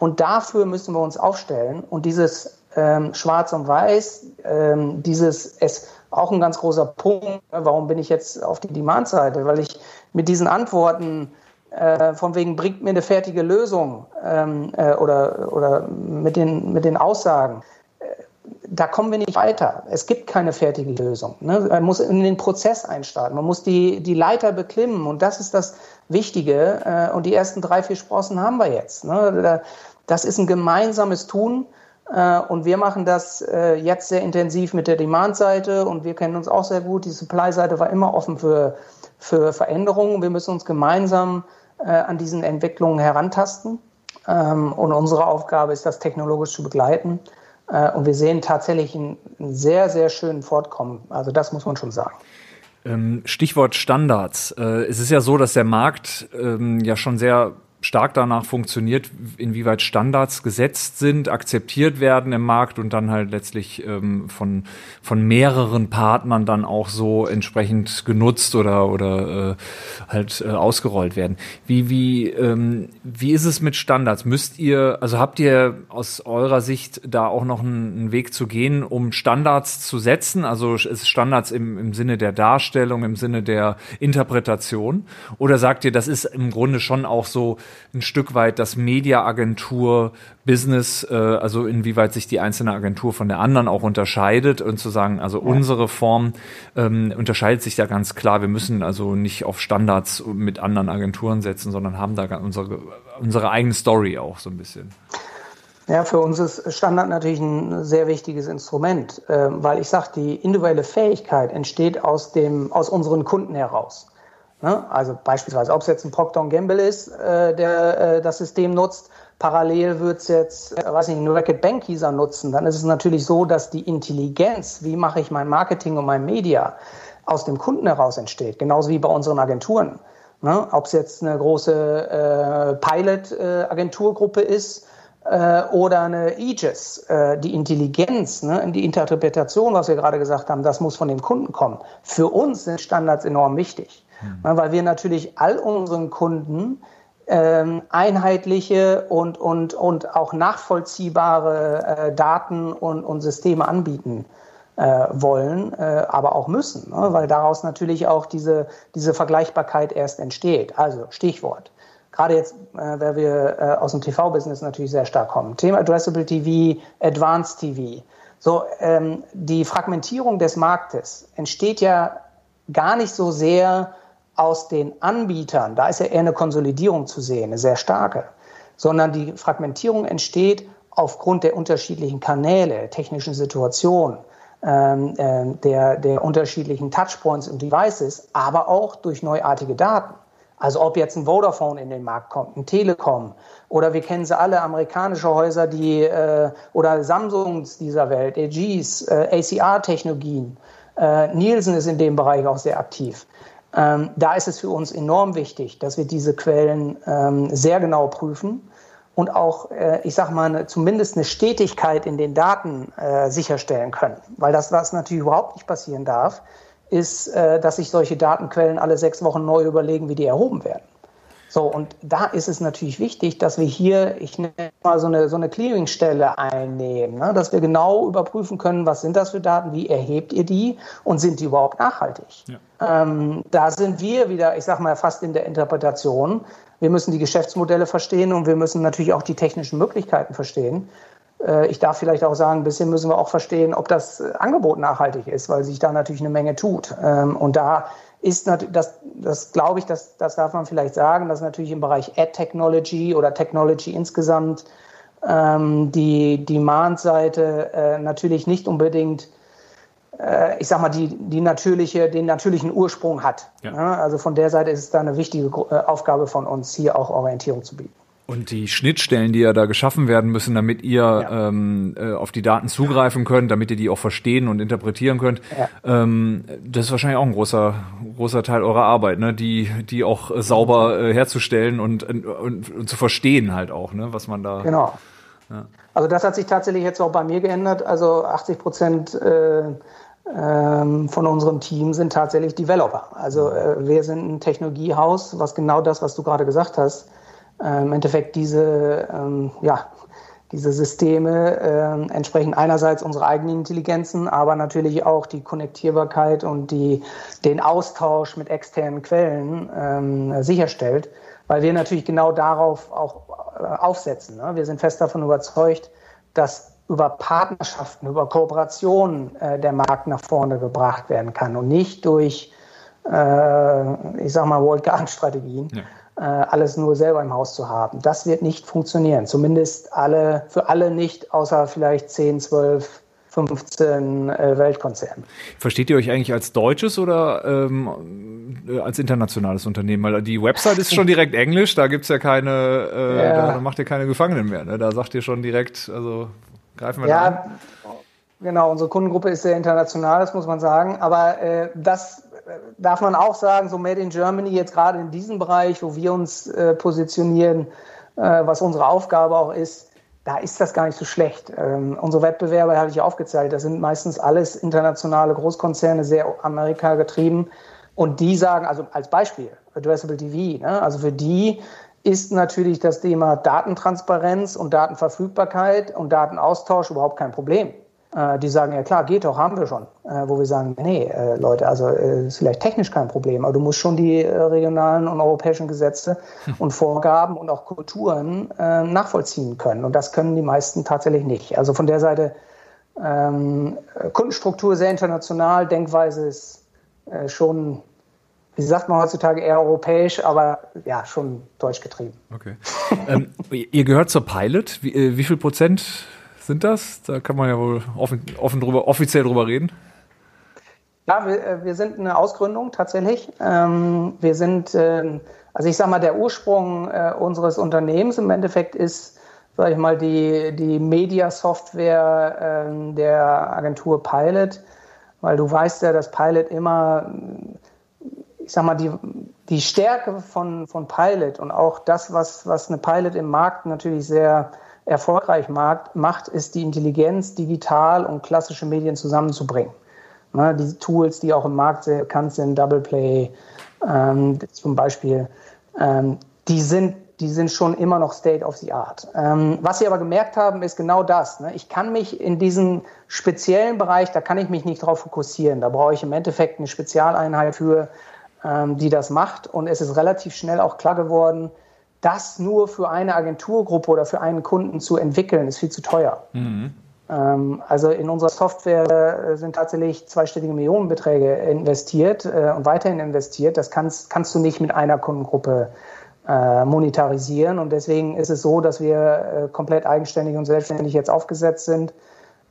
C: Und dafür müssen wir uns aufstellen. Und dieses ähm, Schwarz und Weiß, ähm, dieses es auch ein ganz großer Punkt. Ne, warum bin ich jetzt auf die Demand-Seite? Weil ich mit diesen Antworten äh, von wegen bringt mir eine fertige Lösung ähm, äh, oder, oder mit, den, mit den Aussagen, äh, da kommen wir nicht weiter. Es gibt keine fertige Lösung. Ne? Man muss in den Prozess einstarten. Man muss die, die Leiter beklimmen. Und das ist das, Wichtige. Äh, und die ersten drei, vier Sprossen haben wir jetzt. Ne? Das ist ein gemeinsames Tun. Äh, und wir machen das äh, jetzt sehr intensiv mit der Demand-Seite und wir kennen uns auch sehr gut. Die Supply-Seite war immer offen für, für Veränderungen. Wir müssen uns gemeinsam an diesen Entwicklungen herantasten. Ähm, und unsere Aufgabe ist, das technologisch zu begleiten. Und wir sehen tatsächlich einen sehr, sehr schönen Fortkommen. Also das muss man schon sagen.
B: Ähm, Stichwort Standards. Äh, es ist ja so, dass der Markt ähm, ja schon sehr stark danach funktioniert, inwieweit Standards gesetzt sind, akzeptiert werden im Markt und dann halt letztlich ähm, von, von mehreren Partnern dann auch so entsprechend genutzt oder, oder äh, halt äh, ausgerollt werden. Wie, wie, ähm, wie ist es mit Standards? Müsst ihr, also habt ihr aus eurer Sicht da auch noch einen, einen Weg zu gehen, um Standards zu setzen? Also ist Standards im, im Sinne der Darstellung, im Sinne der Interpretation? Oder sagt ihr, das ist im Grunde schon auch so, ein Stück weit das Media-Agentur-Business, äh, also inwieweit sich die einzelne Agentur von der anderen auch unterscheidet und zu sagen, also ja. unsere Form ähm, unterscheidet sich da ganz klar. Wir müssen also nicht auf Standards mit anderen Agenturen setzen, sondern haben da unsere, unsere eigene Story auch so ein bisschen.
C: Ja, für uns ist Standard natürlich ein sehr wichtiges Instrument, äh, weil ich sage, die individuelle Fähigkeit entsteht aus, dem, aus unseren Kunden heraus. Ne? Also beispielsweise, ob es jetzt ein Procter Gamble ist, äh, der äh, das System nutzt, parallel wird es jetzt, äh, weiß nicht, ein Racket Bank-User nutzen, dann ist es natürlich so, dass die Intelligenz, wie mache ich mein Marketing und mein Media, aus dem Kunden heraus entsteht, genauso wie bei unseren Agenturen. Ne? Ob es jetzt eine große äh, Pilot-Agenturgruppe äh, ist, äh, oder eine Aegis, äh, die Intelligenz, ne, die Interpretation, was wir gerade gesagt haben, das muss von dem Kunden kommen. Für uns sind Standards enorm wichtig. Mhm. Weil wir natürlich all unseren Kunden ähm, einheitliche und, und, und auch nachvollziehbare äh, Daten und, und Systeme anbieten äh, wollen, äh, aber auch müssen, ne? weil daraus natürlich auch diese, diese Vergleichbarkeit erst entsteht. Also Stichwort. Gerade jetzt, äh, weil wir äh, aus dem TV-Business natürlich sehr stark kommen. Thema Addressable TV, Advanced TV. So, ähm, die Fragmentierung des Marktes entsteht ja gar nicht so sehr aus den Anbietern, da ist ja eher eine Konsolidierung zu sehen, eine sehr starke, sondern die Fragmentierung entsteht aufgrund der unterschiedlichen Kanäle, technischen Situationen, ähm, äh, der, der unterschiedlichen Touchpoints und Devices, aber auch durch neuartige Daten. Also ob jetzt ein Vodafone in den Markt kommt, ein Telekom oder wir kennen sie alle, amerikanische Häuser, die äh, oder Samsungs dieser Welt, LGs, äh, ACR-Technologien. Äh, Nielsen ist in dem Bereich auch sehr aktiv. Ähm, da ist es für uns enorm wichtig, dass wir diese Quellen ähm, sehr genau prüfen und auch, äh, ich sage mal, eine, zumindest eine Stetigkeit in den Daten äh, sicherstellen können. Weil das, was natürlich überhaupt nicht passieren darf, ist, äh, dass sich solche Datenquellen alle sechs Wochen neu überlegen, wie die erhoben werden. So, und da ist es natürlich wichtig, dass wir hier, ich nenne mal so eine, so eine Clearingstelle einnehmen, ne? dass wir genau überprüfen können, was sind das für Daten, wie erhebt ihr die und sind die überhaupt nachhaltig? Ja. Ähm, da sind wir wieder, ich sag mal, fast in der Interpretation. Wir müssen die Geschäftsmodelle verstehen und wir müssen natürlich auch die technischen Möglichkeiten verstehen. Äh, ich darf vielleicht auch sagen, ein bisschen müssen wir auch verstehen, ob das Angebot nachhaltig ist, weil sich da natürlich eine Menge tut. Ähm, und da ist natürlich, das, das glaube ich, das, das darf man vielleicht sagen, dass natürlich im Bereich Ad Technology oder Technology insgesamt ähm, die Demand-Seite äh, natürlich nicht unbedingt, äh, ich sag mal, die, die natürliche, den natürlichen Ursprung hat. Ja. Ja, also von der Seite ist es da eine wichtige äh, Aufgabe von uns, hier auch Orientierung zu bieten.
B: Und die Schnittstellen, die ja da geschaffen werden müssen, damit ihr ja. ähm, äh, auf die Daten zugreifen könnt, damit ihr die auch verstehen und interpretieren könnt, ja. ähm, das ist wahrscheinlich auch ein großer, großer Teil eurer Arbeit, ne? die, die auch äh, sauber äh, herzustellen und, und, und, zu verstehen halt auch, ne? was man da.
C: Genau. Ja. Also das hat sich tatsächlich jetzt auch bei mir geändert. Also 80 Prozent äh, ähm, von unserem Team sind tatsächlich Developer. Also äh, wir sind ein Technologiehaus, was genau das, was du gerade gesagt hast, äh, im Endeffekt diese, ähm, ja, diese Systeme äh, entsprechen einerseits unsere eigenen Intelligenzen, aber natürlich auch die Konnektierbarkeit und die, den Austausch mit externen Quellen ähm, sicherstellt, weil wir natürlich genau darauf auch äh, aufsetzen. Ne? Wir sind fest davon überzeugt, dass über Partnerschaften, über Kooperationen äh, der Markt nach vorne gebracht werden kann und nicht durch, äh, ich sag mal, World Garden-Strategien. Ja äh, alles nur selber im Haus zu haben. Das wird nicht funktionieren. Zumindest alle, für alle nicht, außer vielleicht 10, 12, 15 äh, Weltkonzernen.
B: Versteht ihr euch eigentlich als deutsches oder ähm, äh, als internationales Unternehmen? Weil die Website ist schon direkt Englisch, da gibt's ja keine, äh, ja. da macht ihr keine Gefangenen mehr. Ne? Da sagt ihr schon direkt, also greifen wir ja, da an.
C: Genau, unsere Kundengruppe ist sehr international, das muss man sagen. Aber äh, das darf man auch sagen, so Made in Germany jetzt gerade in diesem Bereich, wo wir uns äh, positionieren, äh, was unsere Aufgabe auch ist, da ist das gar nicht so schlecht. Ähm, unsere Wettbewerber hatte ich aufgezeigt, das sind meistens alles internationale Großkonzerne, sehr Amerika getrieben. Und die sagen, also als Beispiel, Addressable TV, ne? also für die ist natürlich das Thema Datentransparenz und Datenverfügbarkeit und Datenaustausch überhaupt kein Problem. Äh, die sagen, ja klar, geht doch, haben wir schon. Äh, wo wir sagen, nee, äh, Leute, also ist vielleicht technisch kein Problem, aber du musst schon die regionalen und europäischen Gesetze hm. und Vorgaben und auch Kulturen nachvollziehen können. Und das können die meisten tatsächlich nicht. Also von der Seite ähm, Kundenstruktur sehr international, Denkweise ist schon wie sagt man heutzutage, eher europäisch, aber ja, schon deutsch getrieben.
B: Okay. ähm, ihr gehört zur Pilot. Wie, wie viel Prozent sind das? Da kann man ja wohl offen, offen drüber, offiziell drüber reden.
C: Ja, wir, äh, wir sind eine Ausgründung tatsächlich. Ähm, wir sind, äh, also ich sag mal, der Ursprung äh, unseres Unternehmens im Endeffekt ist, sag ich mal, die, die Media-Software äh, der Agentur Pilot, weil du weißt ja, dass Pilot immer, ich sag mal, die, die Stärke von, von Pilot und auch das, was, was eine Pilot im Markt natürlich sehr erfolgreich macht, ist die Intelligenz, digital und klassische Medien zusammenzubringen. Ne, die Tools, die auch im Markt sehr bekannt sind, Double Play ähm, zum Beispiel, ähm, die, sind, die sind schon immer noch State of the Art. Ähm, was sie aber gemerkt haben, ist genau das. Ne? Ich kann mich in diesem speziellen Bereich, da kann ich mich nicht darauf fokussieren. Da brauche ich im Endeffekt eine Spezialeinheit für, ähm, die das macht. Und es ist relativ schnell auch klar geworden, das nur für eine Agenturgruppe oder für einen Kunden zu entwickeln, ist viel zu teuer. Mhm. Ähm, also in unserer Software sind tatsächlich zweistellige Millionenbeträge investiert äh, und weiterhin investiert. Das kannst, kannst du nicht mit einer Kundengruppe äh, monetarisieren. Und deswegen ist es so, dass wir äh, komplett eigenständig und selbstständig jetzt aufgesetzt sind.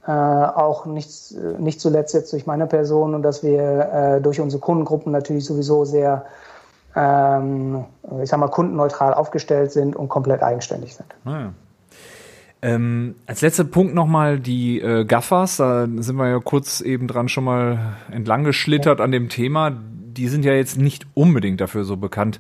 C: Äh, auch nicht, nicht zuletzt jetzt durch meine Person und dass wir äh, durch unsere Kundengruppen natürlich sowieso sehr, ähm, ich sag mal, kundenneutral aufgestellt sind und komplett eigenständig sind. Ah ja.
B: Ähm, als letzter Punkt nochmal die äh, Gaffers, da sind wir ja kurz eben dran schon mal entlang geschlittert an dem Thema die sind ja jetzt nicht unbedingt dafür so bekannt,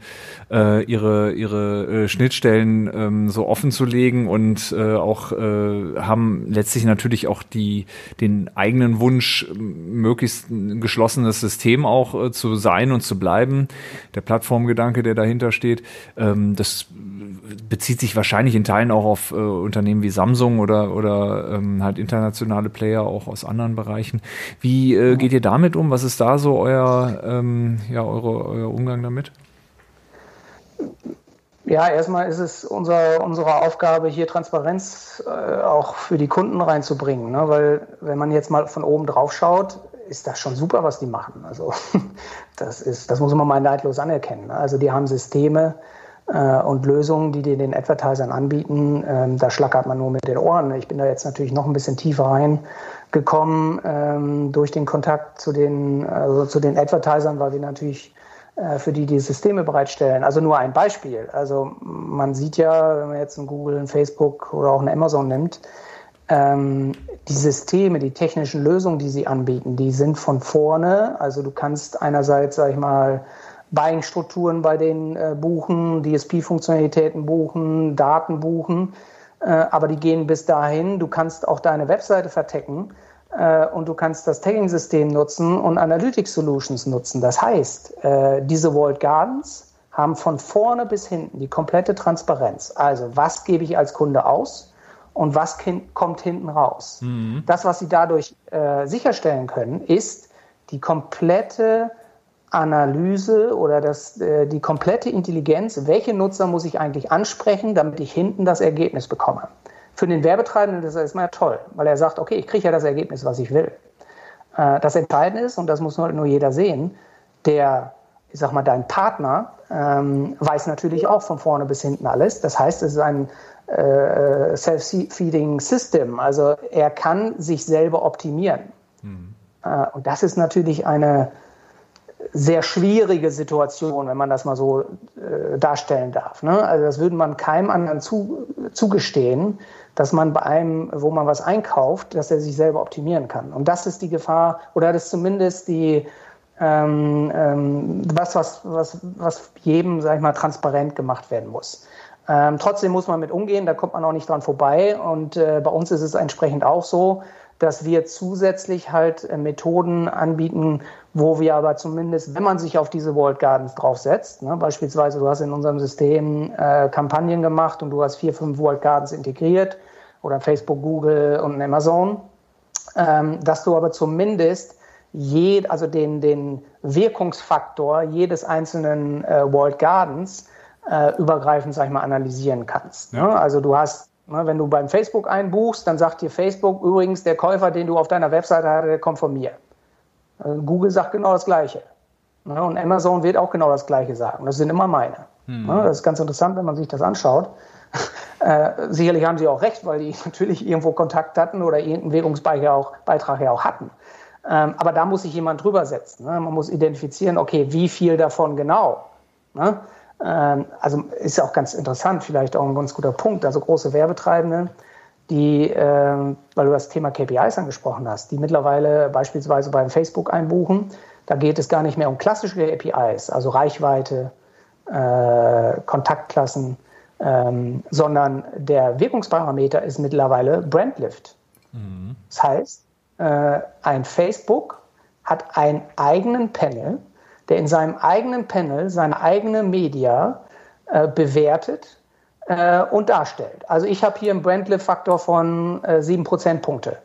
B: äh, ihre, ihre äh, Schnittstellen ähm, so offen zu legen und äh, auch äh, haben letztlich natürlich auch die, den eigenen Wunsch, möglichst ein geschlossenes System auch äh, zu sein und zu bleiben. Der Plattformgedanke, der dahinter steht, ähm, das bezieht sich wahrscheinlich in Teilen auch auf äh, Unternehmen wie Samsung oder, oder ähm, halt internationale Player auch aus anderen Bereichen. Wie äh, geht ihr damit um? Was ist da so euer, ähm, ja, eure, euer Umgang damit?
C: Ja, erstmal ist es unser, unsere Aufgabe, hier Transparenz äh, auch für die Kunden reinzubringen. Ne? Weil wenn man jetzt mal von oben drauf schaut, ist das schon super, was die machen. Also das ist, das muss man mal neidlos anerkennen. Ne? Also die haben Systeme, äh, und Lösungen, die die den Advertisern anbieten, ähm, da schlackert man nur mit den Ohren. Ich bin da jetzt natürlich noch ein bisschen tiefer reingekommen ähm, durch den Kontakt zu den, also zu den Advertisern, weil wir natürlich äh, für die die Systeme bereitstellen. Also nur ein Beispiel. Also man sieht ja, wenn man jetzt einen Google, einen Facebook oder auch einen Amazon nimmt, ähm, die Systeme, die technischen Lösungen, die sie anbieten, die sind von vorne. Also du kannst einerseits, sag ich mal, Buying-Strukturen bei denen äh, buchen, DSP-Funktionalitäten buchen, Daten buchen, aber die gehen bis dahin. Du kannst auch deine Webseite vertecken äh, und du kannst das Tagging-System nutzen und Analytics Solutions nutzen. Das heißt, äh, diese Walled Gardens haben von vorne bis hinten die komplette Transparenz. Also was gebe ich als Kunde aus? Und was kommt hinten raus? Mhm. Das, was Sie dadurch äh, sicherstellen können, ist die komplette Analyse oder das, äh, die komplette Intelligenz, welche Nutzer muss ich eigentlich ansprechen, damit ich hinten das Ergebnis bekomme. Für den Werbetreibenden ist das erstmal toll, weil er sagt, okay, ich kriege ja das Ergebnis, was ich will. Äh, das Entscheidende ist, und das muss nur jeder sehen, der, ich sag mal, dein Partner ähm, weiß natürlich auch von vorne bis hinten alles. Das heißt, es ist ein äh, Self-Feeding System. Also er kann sich selber optimieren. Mhm. Äh, und das ist natürlich eine, sehr schwierige Situation, wenn man das mal so äh, darstellen darf. Ne? Also das würde man keinem anderen zu, zugestehen, dass man bei einem, wo man was einkauft, dass er sich selber optimieren kann. Und das ist die Gefahr, oder das ist zumindest die, ähm, ähm, was, was, was, was jedem, sag ich mal, transparent gemacht werden muss. Ähm, trotzdem muss man mit umgehen, da kommt man auch nicht dran vorbei. Und äh, bei uns ist es entsprechend auch so, dass wir zusätzlich halt äh, Methoden anbieten, wo wir aber zumindest, wenn man sich auf diese World Gardens draufsetzt, ne, beispielsweise du hast in unserem System äh, Kampagnen gemacht und du hast vier, fünf World Gardens integriert oder Facebook, Google und Amazon, ähm, dass du aber zumindest je, also den, den Wirkungsfaktor jedes einzelnen äh, World Gardens äh, übergreifend, sag ich mal, analysieren kannst. Ne? Also du hast wenn du beim Facebook einbuchst, dann sagt dir Facebook übrigens, der Käufer, den du auf deiner Webseite hast, der kommt von mir. Also Google sagt genau das Gleiche. Ne, und Amazon wird auch genau das Gleiche sagen. Das sind immer meine. Hm. Ne, das ist ganz interessant, wenn man sich das anschaut. Äh, sicherlich haben sie auch recht, weil die natürlich irgendwo Kontakt hatten oder irgendeinen Währungsbeitrag ja auch hatten. Ähm, aber da muss sich jemand drüber setzen. Ne? Man muss identifizieren, okay, wie viel davon genau. Ne? Ähm, also ist ja auch ganz interessant, vielleicht auch ein ganz guter Punkt. Also große Werbetreibende, die, ähm, weil du das Thema KPIs angesprochen hast, die mittlerweile beispielsweise beim Facebook einbuchen. Da geht es gar nicht mehr um klassische KPIs, also Reichweite, äh, Kontaktklassen, ähm, sondern der Wirkungsparameter ist mittlerweile Brandlift. Mhm. Das heißt, äh, ein Facebook hat einen eigenen Panel, der in seinem eigenen Panel seine eigene Media äh, bewertet äh, und darstellt. Also ich habe hier einen Brandlift-Faktor von äh, 7 Prozentpunkte.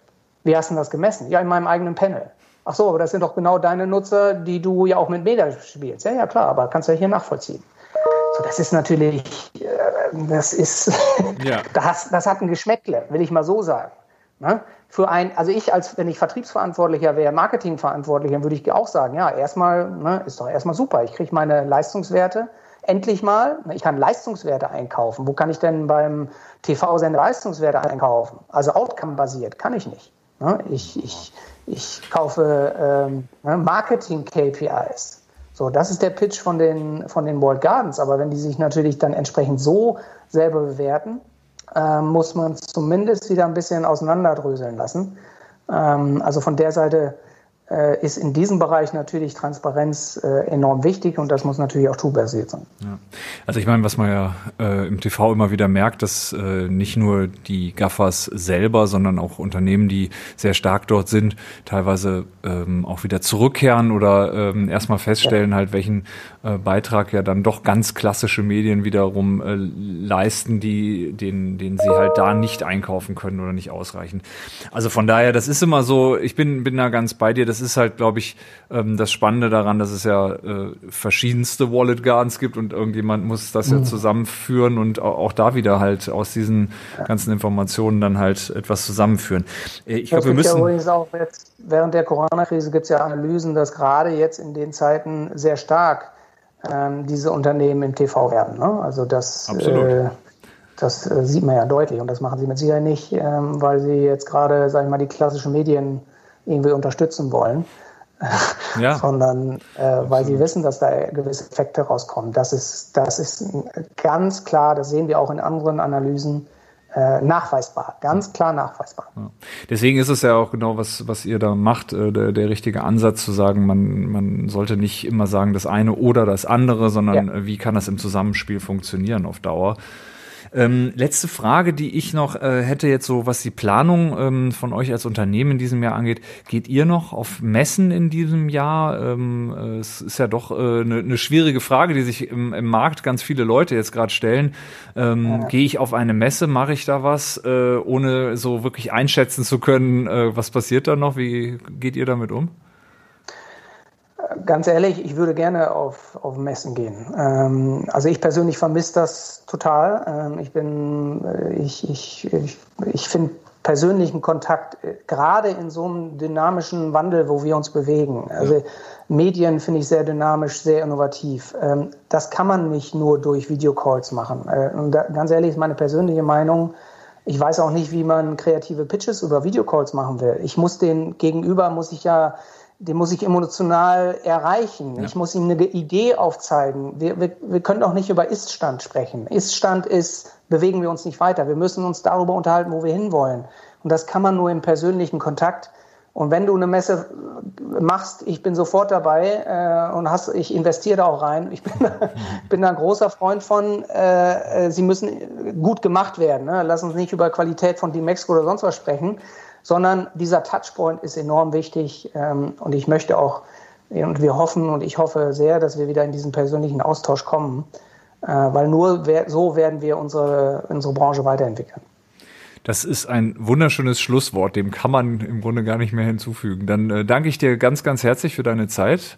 C: Wie hast du das gemessen? Ja, in meinem eigenen Panel. Ach so, aber das sind doch genau deine Nutzer, die du ja auch mit Media spielst. Ja, ja, klar, aber kannst du ja hier nachvollziehen. So, das ist natürlich, äh, das ist, ja. das, das hat ein Geschmäckle, will ich mal so sagen. Ne? Für ein, also ich als, wenn ich Vertriebsverantwortlicher wäre, Marketingverantwortlicher, würde ich auch sagen, ja, erstmal, ne, ist doch erstmal super. Ich kriege meine Leistungswerte endlich mal. Ich kann Leistungswerte einkaufen. Wo kann ich denn beim TV-Sender Leistungswerte einkaufen? Also Outcome-basiert, kann ich nicht. Ne? Ich, ich, ich kaufe ähm, ne, Marketing-KPIs. So, das ist der Pitch von den, von den World Gardens. Aber wenn die sich natürlich dann entsprechend so selber bewerten, äh, muss man zumindest wieder ein bisschen auseinanderdröseln lassen. Ähm, also von der Seite äh, ist in diesem Bereich natürlich Transparenz äh, enorm wichtig und das muss natürlich auch toolbasiert sein.
B: Ja. Also ich meine, was man ja äh, im TV immer wieder merkt, dass äh, nicht nur die Gaffers selber, sondern auch Unternehmen, die sehr stark dort sind, teilweise ähm, auch wieder zurückkehren oder ähm, erstmal feststellen, ja. halt welchen äh, Beitrag ja dann doch ganz klassische Medien wiederum äh, leisten, die den, den sie halt da nicht einkaufen können oder nicht ausreichen. Also von daher, das ist immer so, ich bin, bin da ganz bei dir, das ist halt, glaube ich, ähm, das Spannende daran, dass es ja äh, verschiedenste Wallet Gardens gibt und irgendjemand muss das mhm. ja zusammenführen und auch, da wieder halt aus diesen ganzen Informationen dann halt etwas zusammenführen.
C: Äh, ich glaube, wir müssen. Ja übrigens auch jetzt, während der Corona-Krise gibt es ja Analysen, dass gerade jetzt in den Zeiten sehr stark ähm, diese Unternehmen im TV werden. Ne? Also das, äh, das äh, sieht man ja deutlich und das machen sie mit Sicherheit nicht, ähm, weil sie jetzt gerade, sage ich mal, die klassischen Medien irgendwie unterstützen wollen, ja. sondern äh, weil sie wissen, dass da gewisse Effekte rauskommen. Das ist, das ist ganz klar, das sehen wir auch in anderen Analysen, äh, nachweisbar, ganz klar nachweisbar. Ja.
B: Deswegen ist es ja auch genau, was, was ihr da macht, äh, der, der richtige Ansatz zu sagen, man, man sollte nicht immer sagen, das eine oder das andere, sondern ja. wie kann das im Zusammenspiel funktionieren auf Dauer. Ähm, letzte Frage, die ich noch äh, hätte jetzt so, was die Planung ähm, von euch als Unternehmen in diesem Jahr angeht. Geht ihr noch auf Messen in diesem Jahr? Ähm, äh, es ist ja doch eine äh, ne, ne schwierige Frage, die sich im, im Markt ganz viele Leute jetzt gerade stellen. Ähm, ja. Gehe ich auf eine Messe, mache ich da was, äh, ohne so wirklich einschätzen zu können, äh, was passiert da noch? Wie geht ihr damit um?
C: Ganz ehrlich, ich würde gerne auf, auf Messen gehen. Ähm, also ich persönlich vermisse das total. Ähm, ich bin, äh, ich, ich, ich, ich finde persönlichen Kontakt, äh, gerade in so einem dynamischen Wandel, wo wir uns bewegen. Also Medien finde ich sehr dynamisch, sehr innovativ. Ähm, das kann man nicht nur durch Videocalls machen. Äh, und da, ganz ehrlich ist meine persönliche Meinung, ich weiß auch nicht, wie man kreative Pitches über Videocalls machen will. Ich muss den Gegenüber, muss ich ja den muss ich emotional erreichen. Ja. Ich muss ihm eine Idee aufzeigen. Wir, wir, wir können auch nicht über Iststand sprechen. Iststand ist, bewegen wir uns nicht weiter. Wir müssen uns darüber unterhalten, wo wir hinwollen. Und das kann man nur im persönlichen Kontakt. Und wenn du eine Messe machst, ich bin sofort dabei äh, und hast, ich investiere da auch rein. Ich bin, bin da ein großer Freund von, äh, äh, sie müssen gut gemacht werden. Ne? Lass uns nicht über Qualität von D-Mexico oder sonst was sprechen, sondern dieser Touchpoint ist enorm wichtig ähm, und ich möchte auch, und wir hoffen und ich hoffe sehr, dass wir wieder in diesen persönlichen Austausch kommen, äh, weil nur so werden wir unsere, unsere Branche weiterentwickeln.
B: Das ist ein wunderschönes Schlusswort, dem kann man im Grunde gar nicht mehr hinzufügen. Dann äh, danke ich dir ganz, ganz herzlich für deine Zeit.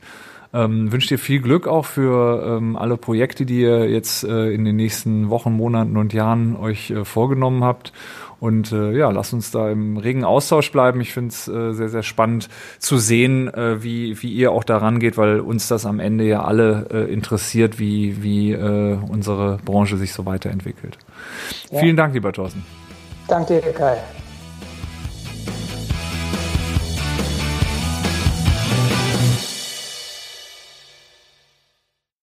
B: Ähm, wünsche dir viel Glück auch für ähm, alle Projekte, die ihr jetzt äh, in den nächsten Wochen, Monaten und Jahren euch äh, vorgenommen habt. Und äh, ja, lass uns da im regen Austausch bleiben. Ich finde es äh, sehr, sehr spannend zu sehen, äh, wie, wie ihr auch daran geht, weil uns das am Ende ja alle äh, interessiert, wie, wie äh, unsere Branche sich so weiterentwickelt. Ja. Vielen Dank, lieber Thorsten.
C: Danke Kai.